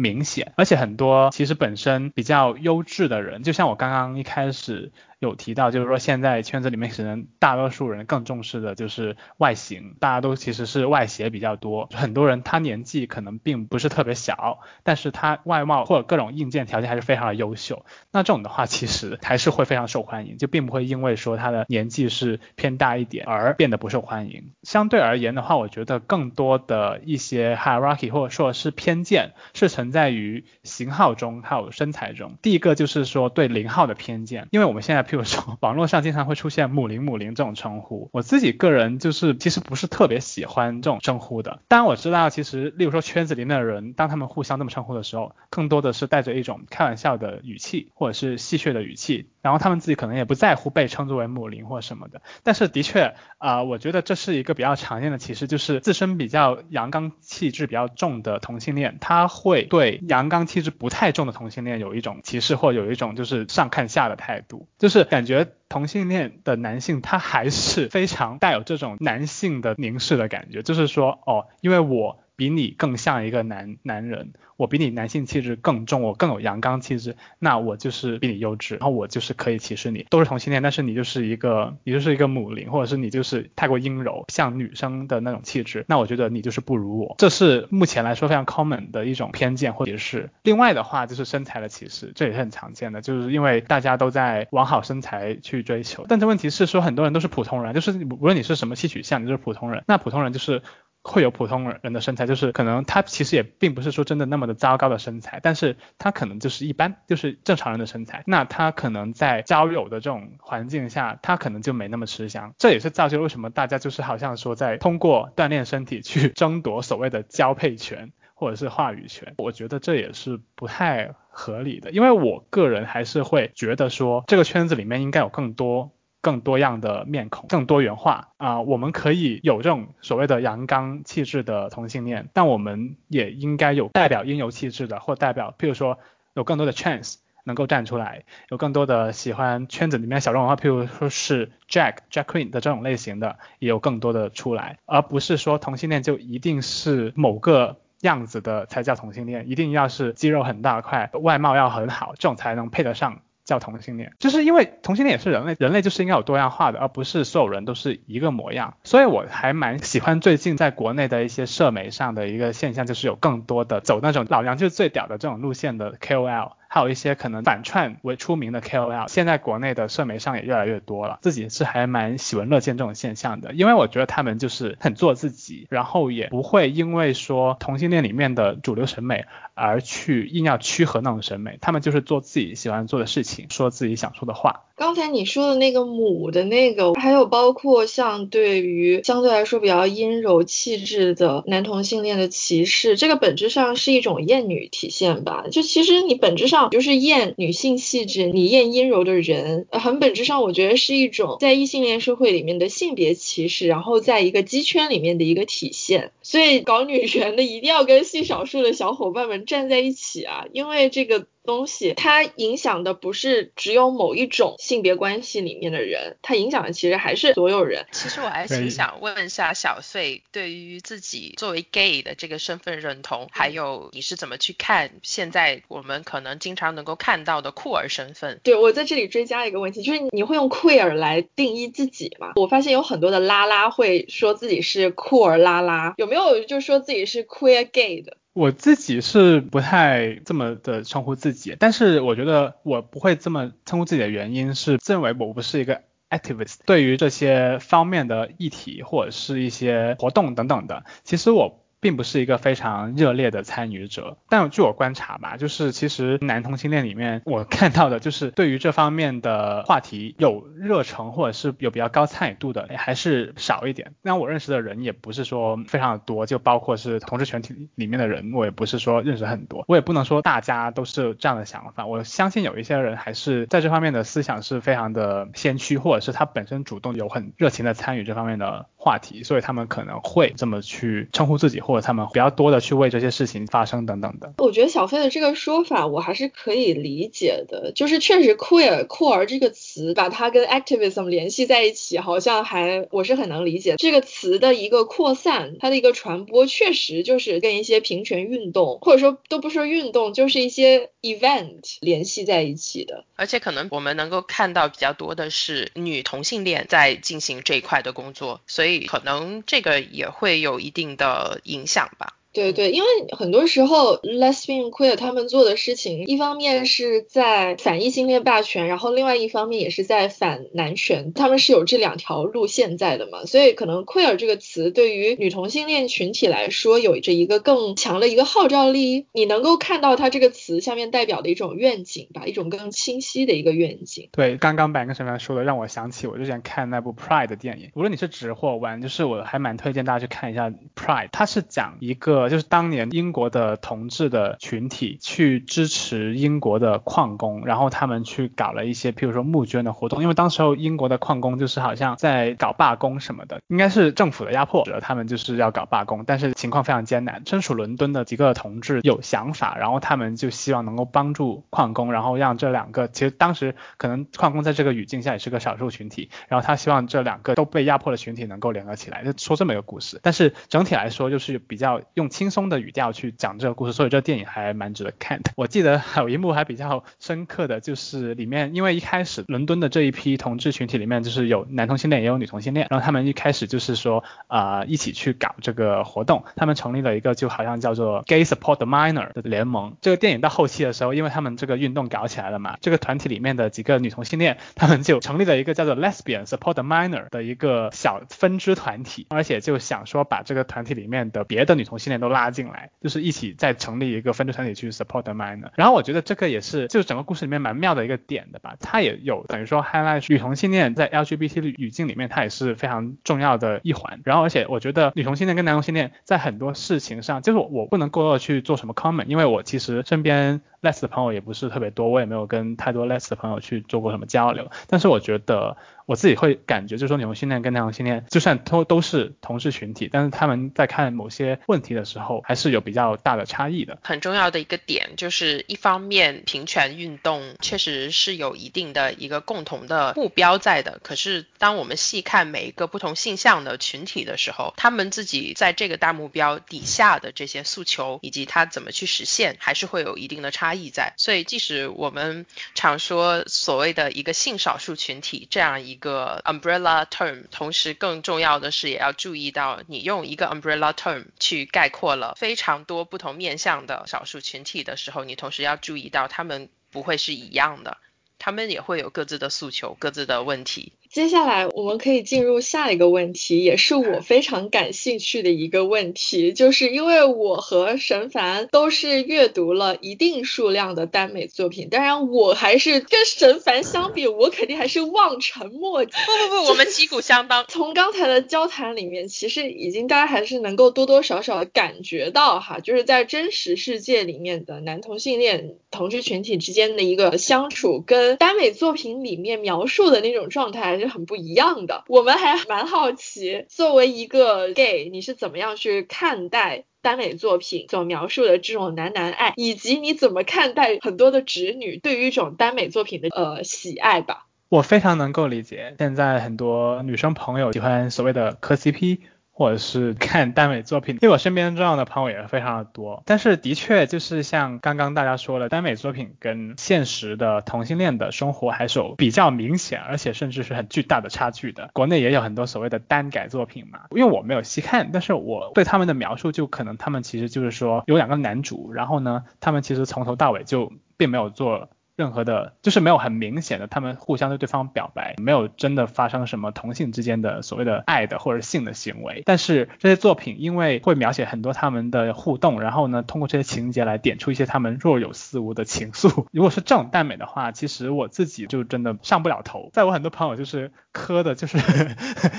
明显，而且很多其实本身比较优质的人，就像我刚刚一开始有提到，就是说现在圈子里面可能大多数人更重视的就是外形，大家都其实是外协比较多，很多人他年纪可能并不是特别小，但是他外貌或者各种硬件条件还是非常的优秀，那这种的话其实还是会非常受欢迎，就并不会因为说他的年纪是偏大一点而变得不受欢迎。相对而言的话，我觉得更多的一些 hierarchy 或者说是偏见是存在于型号中还有身材中。第一个就是说对零号的偏见，因为我们现在譬如说网络上经常会出现母零母零这种称呼，我自己个人就是其实不是特别喜欢这种称呼的。当然我知道，其实例如说圈子里面的人，当他们互相这么称呼的时候，更多的是带着一种开玩笑的语气或者是戏谑的语气，然后他们自己可能也不在乎被称作为母零或什么的。但是的确啊，我觉得这是一个比较常见的歧视，就是自身比较阳刚气质比较重的同性恋，他会对阳刚气质不太重的同性恋有一种歧视或有一种就是上看下的态度，就是是感觉。同性恋的男性，他还是非常带有这种男性的凝视的感觉，就是说，哦，因为我比你更像一个男男人。我比你男性气质更重，我更有阳刚气质，那我就是比你优质，然后我就是可以歧视你。都是同性恋，但是你就是一个，你就是一个母灵，或者是你就是太过阴柔，像女生的那种气质，那我觉得你就是不如我。这是目前来说非常 common 的一种偏见或者是。另外的话就是身材的歧视，这也是很常见的，就是因为大家都在往好身材去追求，但这问题是说很多人都是普通人，就是无论你是什么性取向，你就是普通人，那普通人就是。会有普通人的身材，就是可能他其实也并不是说真的那么的糟糕的身材，但是他可能就是一般，就是正常人的身材。那他可能在交友的这种环境下，他可能就没那么吃香。这也是造就为什么大家就是好像说在通过锻炼身体去争夺所谓的交配权或者是话语权。我觉得这也是不太合理的，因为我个人还是会觉得说这个圈子里面应该有更多。更多样的面孔，更多元化啊！我们可以有这种所谓的阳刚气质的同性恋，但我们也应该有代表阴柔气质的，或代表，譬如说有更多的 chance 能够站出来，有更多的喜欢圈子里面小众文化，譬如说是 Jack Jack Queen 的这种类型的，也有更多的出来，而不是说同性恋就一定是某个样子的才叫同性恋，一定要是肌肉很大块，外貌要很好，这种才能配得上。叫同性恋，就是因为同性恋也是人类，人类就是应该有多样化的，而不是所有人都是一个模样。所以我还蛮喜欢最近在国内的一些社媒上的一个现象，就是有更多的走那种老娘就是最屌的这种路线的 KOL。还有一些可能反串为出名的 KOL，现在国内的社媒上也越来越多了，自己是还蛮喜闻乐见这种现象的，因为我觉得他们就是很做自己，然后也不会因为说同性恋里面的主流审美而去硬要趋合那种审美，他们就是做自己喜欢做的事情，说自己想说的话。刚才你说的那个母的那个，还有包括像对于相对来说比较阴柔气质的男同性恋的歧视，这个本质上是一种厌女体现吧？就其实你本质上就是厌女性气质，你厌阴柔的人，很本质上我觉得是一种在异性恋社会里面的性别歧视，然后在一个鸡圈里面的一个体现。所以搞女权的一定要跟性少数的小伙伴们站在一起啊，因为这个。东西它影响的不是只有某一种性别关系里面的人，它影响的其实还是所有人。其实我还挺想问一下小穗，对于自己作为 gay 的这个身份认同，还有你是怎么去看现在我们可能经常能够看到的酷儿身份？对我在这里追加一个问题，就是你会用 queer 来定义自己吗？我发现有很多的拉拉会说自己是酷儿拉拉，有没有就说自己是 queer gay 的？我自己是不太这么的称呼自己，但是我觉得我不会这么称呼自己的原因是，认为我不是一个 activist，对于这些方面的议题或者是一些活动等等的，其实我。并不是一个非常热烈的参与者，但据我观察吧，就是其实男同性恋里面，我看到的就是对于这方面的话题有热诚或者是有比较高参与度的还是少一点。那我认识的人也不是说非常的多，就包括是同志群体里面的人，我也不是说认识很多，我也不能说大家都是这样的想法。我相信有一些人还是在这方面的思想是非常的先驱，或者是他本身主动有很热情的参与这方面的话题，所以他们可能会这么去称呼自己。或者他们比较多的去为这些事情发声等等的。我觉得小飞的这个说法我还是可以理解的，就是确实 queer 酷儿这个词把它跟 activism 联系在一起，好像还我是很能理解这个词的一个扩散，它的一个传播确实就是跟一些平权运动，或者说都不说运动，就是一些 event 联系在一起的。而且可能我们能够看到比较多的是女同性恋在进行这一块的工作，所以可能这个也会有一定的影影响吧。对对，因为很多时候 lesbian queer 他们做的事情，一方面是在反异性恋霸权，然后另外一方面也是在反男权，他们是有这两条路线在的嘛，所以可能 queer 这个词对于女同性恋群体来说，有着一个更强的一个号召力。你能够看到它这个词下面代表的一种愿景吧，一种更清晰的一个愿景。对，刚刚白跟沈凡说的，让我想起我之前看那部 Pride 的电影，无论你是直或弯，就是我还蛮推荐大家去看一下 Pride，它是讲一个。就是当年英国的同志的群体去支持英国的矿工，然后他们去搞了一些，譬如说募捐的活动。因为当时候英国的矿工就是好像在搞罢工什么的，应该是政府的压迫，他们就是要搞罢工，但是情况非常艰难。身处伦敦的几个同志有想法，然后他们就希望能够帮助矿工，然后让这两个其实当时可能矿工在这个语境下也是个少数群体，然后他希望这两个都被压迫的群体能够联合起来，就说这么一个故事。但是整体来说就是比较用。轻松的语调去讲这个故事，所以这个电影还蛮值得看的。我记得还有一幕还比较深刻的就是里面，因为一开始伦敦的这一批同志群体里面就是有男同性恋也有女同性恋，然后他们一开始就是说啊一起去搞这个活动，他们成立了一个就好像叫做 Gay Support Minor 的联盟。这个电影到后期的时候，因为他们这个运动搞起来了嘛，这个团体里面的几个女同性恋，他们就成立了一个叫做 Lesbian Support Minor 的一个小分支团体，而且就想说把这个团体里面的别的女同性恋。都拉进来，就是一起再成立一个分支团体去 support the minor。然后我觉得这个也是，就是整个故事里面蛮妙的一个点的吧。它也有等于说 highlight 女同性恋在 LGBT 的语境里面，它也是非常重要的一环。然后而且我觉得女同性恋跟男同性恋在很多事情上，就是我不能过多的去做什么 comment，因为我其实身边 less 的朋友也不是特别多，我也没有跟太多 less 的朋友去做过什么交流。但是我觉得。我自己会感觉，就是说女同性恋跟男同性恋，就算都都是同事群体，但是他们在看某些问题的时候，还是有比较大的差异的。很重要的一个点就是，一方面平权运动确实是有一定的一个共同的目标在的，可是当我们细看每一个不同性向的群体的时候，他们自己在这个大目标底下的这些诉求以及他怎么去实现，还是会有一定的差差异在。所以，即使我们常说所谓的一个性少数群体这样一个 umbrella term，同时更重要的是也要注意到，你用一个 umbrella term 去概括了非常多不同面向的少数群体的时候，你同时要注意到他们不会是一样的，他们也会有各自的诉求、各自的问题。接下来我们可以进入下一个问题，也是我非常感兴趣的一个问题，就是因为我和神凡都是阅读了一定数量的耽美作品，当然我还是跟神凡相比，我肯定还是望尘莫及。不不不，我们旗鼓相当。从刚才的交谈里面，其实已经大家还是能够多多少少的感觉到哈，就是在真实世界里面的男同性恋同志群体之间的一个相处，跟耽美作品里面描述的那种状态。是很不一样的。我们还蛮好奇，作为一个 gay，你是怎么样去看待耽美作品所描述的这种男男爱，以及你怎么看待很多的直女对于一种耽美作品的呃喜爱吧？我非常能够理解，现在很多女生朋友喜欢所谓的磕 CP。或者是看耽美作品，因为我身边这样的朋友也非常的多。但是的确就是像刚刚大家说的，耽美作品跟现实的同性恋的生活还是有比较明显，而且甚至是很巨大的差距的。国内也有很多所谓的耽改作品嘛，因为我没有细看，但是我对他们的描述就可能他们其实就是说有两个男主，然后呢，他们其实从头到尾就并没有做。任何的，就是没有很明显的，他们互相对对方表白，没有真的发生什么同性之间的所谓的爱的或者性的行为。但是这些作品因为会描写很多他们的互动，然后呢，通过这些情节来点出一些他们若有似无的情愫。如果是这种耽美的话，其实我自己就真的上不了头。在我很多朋友就是磕的，就是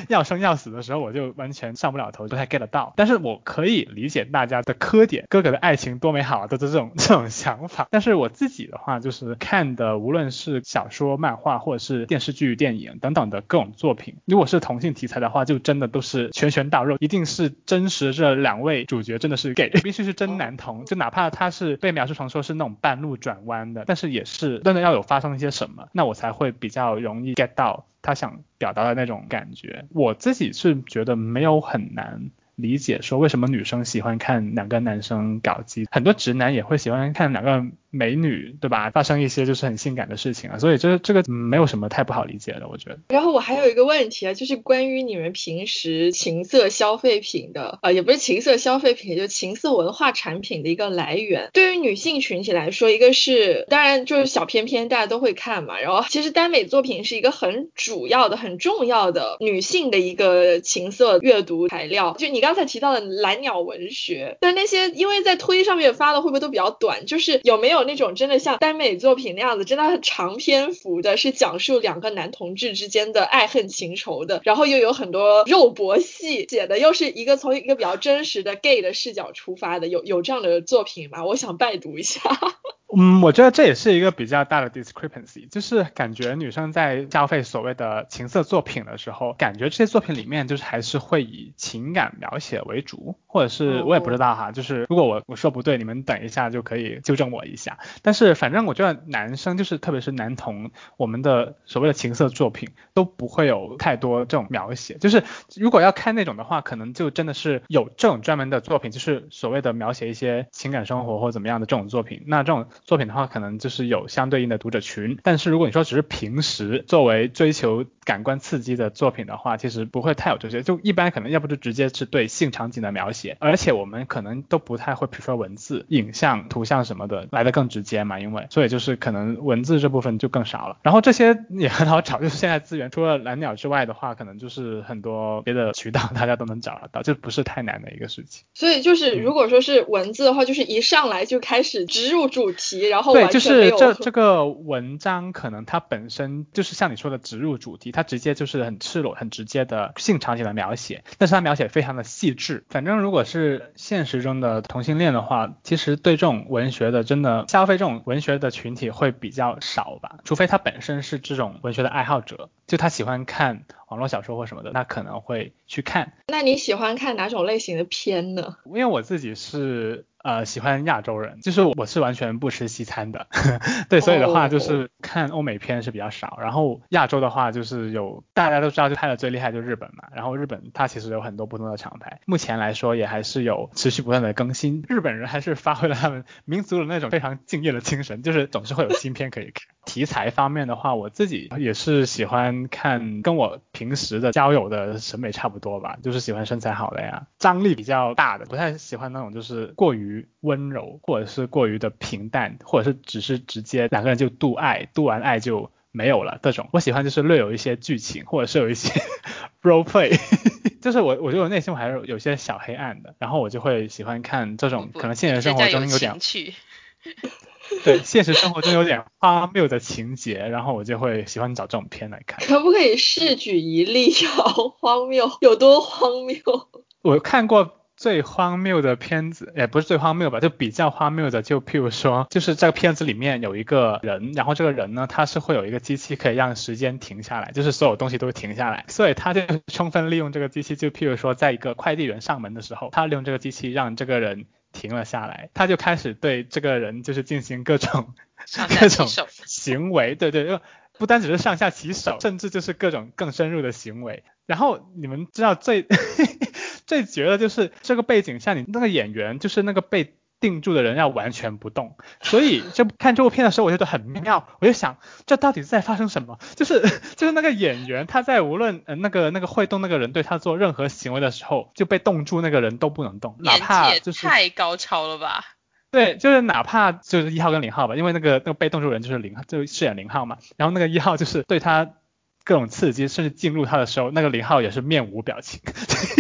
要生要死的时候，我就完全上不了头，不太 get 到。但是我可以理解大家的磕点，哥哥的爱情多美好啊，的这种这 种想法。但是我自己的话就是。看的无论是小说、漫画或者是电视剧、电影等等的各种作品，如果是同性题材的话，就真的都是拳拳到肉，一定是真实这两位主角真的是 gay，必须是真男同，就哪怕他是被描述成说是那种半路转弯的，但是也是真的要有发生一些什么，那我才会比较容易 get 到他想表达的那种感觉。我自己是觉得没有很难。理解说为什么女生喜欢看两个男生搞基，很多直男也会喜欢看两个美女，对吧？发生一些就是很性感的事情啊，所以这这个没有什么太不好理解的，我觉得。然后我还有一个问题啊，就是关于你们平时情色消费品的，呃，也不是情色消费品，就情色文化产品的一个来源。对于女性群体来说，一个是当然就是小片片，大家都会看嘛。然后其实耽美作品是一个很主要的、很重要的女性的一个情色阅读材料。就你。刚才提到的蓝鸟文学，但那些因为在推上面发的会不会都比较短？就是有没有那种真的像耽美作品那样子，真的很长篇幅的，是讲述两个男同志之间的爱恨情仇的，然后又有很多肉搏戏，写的又是一个从一个比较真实的 gay 的视角出发的，有有这样的作品吗？我想拜读一下。嗯，我觉得这也是一个比较大的 discrepancy，就是感觉女生在消费所谓的情色作品的时候，感觉这些作品里面就是还是会以情感描写为主，或者是我也不知道哈，就是如果我我说不对，你们等一下就可以纠正我一下。但是反正我觉得男生就是特别是男同，我们的所谓的情色作品都不会有太多这种描写，就是如果要看那种的话，可能就真的是有这种专门的作品，就是所谓的描写一些情感生活或怎么样的这种作品，那这种。作品的话，可能就是有相对应的读者群，但是如果你说只是平时作为追求感官刺激的作品的话，其实不会太有这些，就一般可能要不就直接是对性场景的描写，而且我们可能都不太会 prefer 文字、影像、图像什么的来的更直接嘛，因为所以就是可能文字这部分就更少了。然后这些也很好找，就是现在资源除了蓝鸟之外的话，可能就是很多别的渠道大家都能找得到，就不是太难的一个事情。所以就是如果说是文字的话，就是一上来就开始植入主题。然后对，就是这这个文章可能它本身就是像你说的植入主题，它直接就是很赤裸、很直接的性场景的描写，但是它描写非常的细致。反正如果是现实中的同性恋的话，其实对这种文学的真的消费这种文学的群体会比较少吧，除非他本身是这种文学的爱好者，就他喜欢看网络小说或什么的，那可能会去看。那你喜欢看哪种类型的片呢？因为我自己是。呃，喜欢亚洲人，就是我是完全不吃西餐的，对，所以的话就是看欧美片是比较少，然后亚洲的话就是有大家都知道就拍的最厉害就日本嘛，然后日本它其实有很多不同的厂牌，目前来说也还是有持续不断的更新，日本人还是发挥了他们民族的那种非常敬业的精神，就是总是会有新片可以看。题材方面的话，我自己也是喜欢看跟我平时的交友的审美差不多吧，就是喜欢身材好的呀，张力比较大的，不太喜欢那种就是过于温柔或者是过于的平淡，或者是只是直接两个人就度爱，度完爱就没有了这种。我喜欢就是略有一些剧情，或者是有一些 role play，就是我我觉得我内心我还是有些小黑暗的，然后我就会喜欢看这种可能现实生活中有点。对，现实生活中有点荒谬的情节，然后我就会喜欢找这种片来看。可不可以试举一例？好荒谬，有多荒谬？我看过最荒谬的片子，也不是最荒谬吧，就比较荒谬的，就譬如说，就是这个片子里面有一个人，然后这个人呢，他是会有一个机器可以让时间停下来，就是所有东西都会停下来，所以他就充分利用这个机器，就譬如说，在一个快递员上门的时候，他利用这个机器让这个人。停了下来，他就开始对这个人就是进行各种 各种行为，对对，不单只是上下其手，甚至就是各种更深入的行为。然后你们知道最 最绝的就是这个背景下，你那个演员就是那个被。定住的人要完全不动，所以 就看这部片的时候，我觉得很妙。我就想，这到底在发生什么？就是 就是那个演员，他在无论呃那个那个会动那个人对他做任何行为的时候，就被冻住，那个人都不能动，哪怕就是太高超了吧？对，就是哪怕就是一号跟零号吧，因为那个那个被冻住人就是零号，就饰演零号嘛。然后那个一号就是对他各种刺激，甚至进入他的时候，那个零号也是面无表情，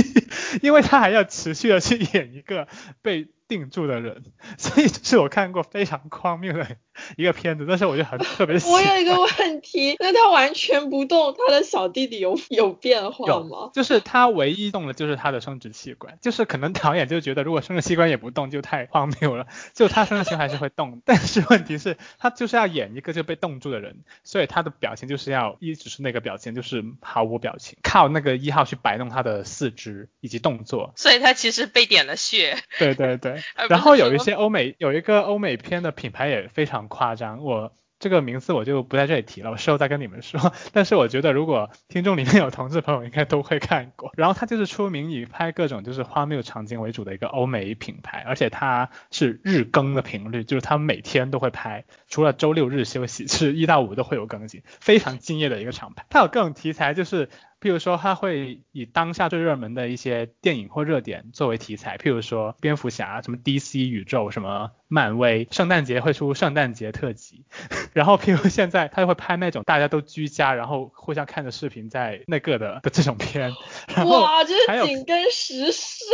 因为他还要持续的去演一个被。定住的人，所以这是我看过非常荒谬的 一个片子，但是我就很特别喜欢。我有一个问题，那他完全不动，他的小弟弟有有变化吗有，？就是他唯一动的就是他的生殖器官，就是可能导演就觉得如果生殖器官也不动就太荒谬了，就他生殖器官还是会动，但是问题是，他就是要演一个就被冻住的人，所以他的表情就是要一直是那个表情，就是毫无表情，靠那个一号去摆弄他的四肢以及动作。所以他其实被点了穴。对对对然后有一些欧美有一个欧美片的品牌也非常夸张，我这个名字我就不在这里提了，我事后再跟你们说。但是我觉得如果听众里面有同志朋友，应该都会看过。然后它就是出名以拍各种就是荒谬场景为主的一个欧美品牌，而且它是日更的频率，就是它每天都会拍，除了周六日休息，是一到五都会有更新，非常敬业的一个厂牌。它有各种题材，就是譬如说，他会以当下最热门的一些电影或热点作为题材，譬如说蝙蝠侠、什么 DC 宇宙、什么漫威，圣诞节会出圣诞节特辑，然后譬如现在他就会拍那种大家都居家，然后互相看着视频在那个的的这种片，然后哇，这是紧跟时事。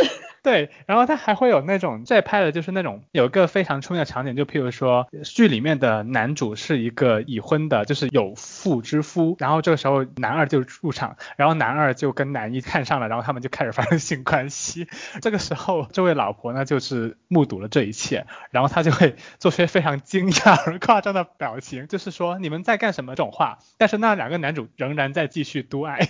对，然后他还会有那种再拍的就是那种有一个非常出名的场景，就譬如说剧里面的男主是一个已婚的，就是有妇之夫，然后这个时候男二就入场，然后男二就跟男一看上了，然后他们就开始发生性关系。这个时候这位老婆呢就是目睹了这一切，然后她就会做出非常惊讶而夸张的表情，就是说你们在干什么这种话，但是那两个男主仍然在继续独爱。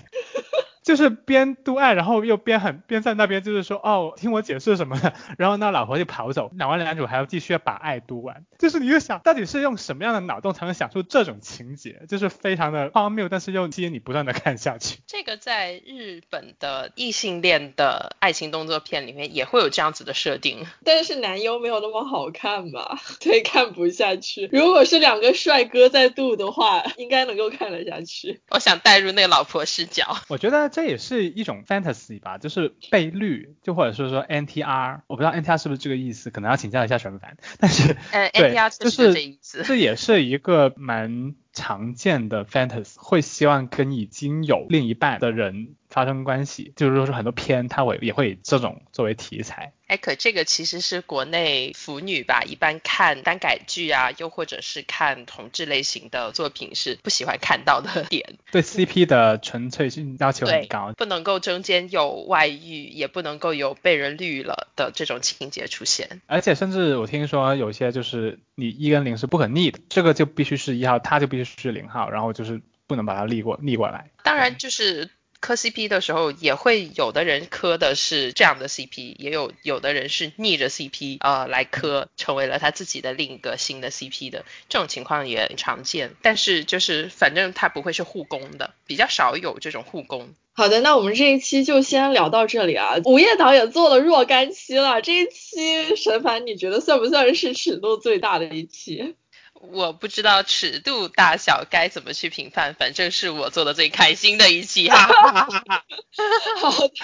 就是边督爱，然后又边很边在那边就是说哦，听我解释什么的，然后那老婆就跑走，两位男主还要继续把爱督完，就是你就想到底是用什么样的脑洞才能想出这种情节，就是非常的荒谬，但是又吸引你不断的看下去。这个在日本的异性恋的爱情动作片里面也会有这样子的设定。但是男优没有那么好看吧，所以看不下去。如果是两个帅哥在度的话，应该能够看得下去。我想带入那个老婆视角。我觉得这也是一种 fantasy 吧，就是被绿，就或者是说 NTR，我不知道 NTR 是不是这个意思，可能要请教一下沈凡。但是嗯对，NTR 是这意思。这也是一个蛮常见的 fantasy，会希望跟已经有另一半的人发生关系，就是说是很多片它会也会以这种作为题材。哎，可这个其实是国内腐女吧，一般看耽改剧啊，又或者是看同志类型的作品是不喜欢看到的点。对 CP 的纯粹性要求很高，，不能够中间有外遇，也不能够有被人绿了的这种情节出现。而且甚至我听说有些就是你一跟零是不可逆的，这个就必须是一号，他就必须是零号，然后就是不能把它逆过逆过来。当然，就是磕 CP 的时候，也会有的人磕的是这样的 CP，也有有的人是逆着 CP 呃来磕，成为了他自己的另一个新的 CP 的这种情况也很常见。但是就是反正他不会是互攻的，比较少有这种互攻。好的，那我们这一期就先聊到这里啊。午夜岛也做了若干期了，这一期沈凡你觉得算不算是尺度最大的一期？我不知道尺度大小该怎么去评判，反正是我做的最开心的一期，哈哈哈哈哈。好的，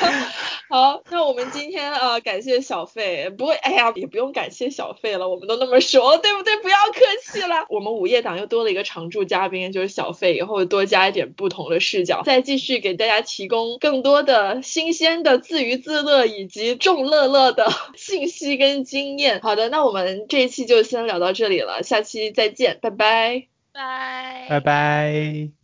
好，那我们今天呃感谢小费，不过哎呀也不用感谢小费了，我们都那么熟，对不对？不要客气了。我们午夜档又多了一个常驻嘉宾，就是小费，以后多加一点不同的视角，再继续给大家提供更多的新鲜的自娱自乐以及众乐乐的信息跟经验。好的，那我们这一期就先聊到这里了，下期再见，拜拜。拜拜拜。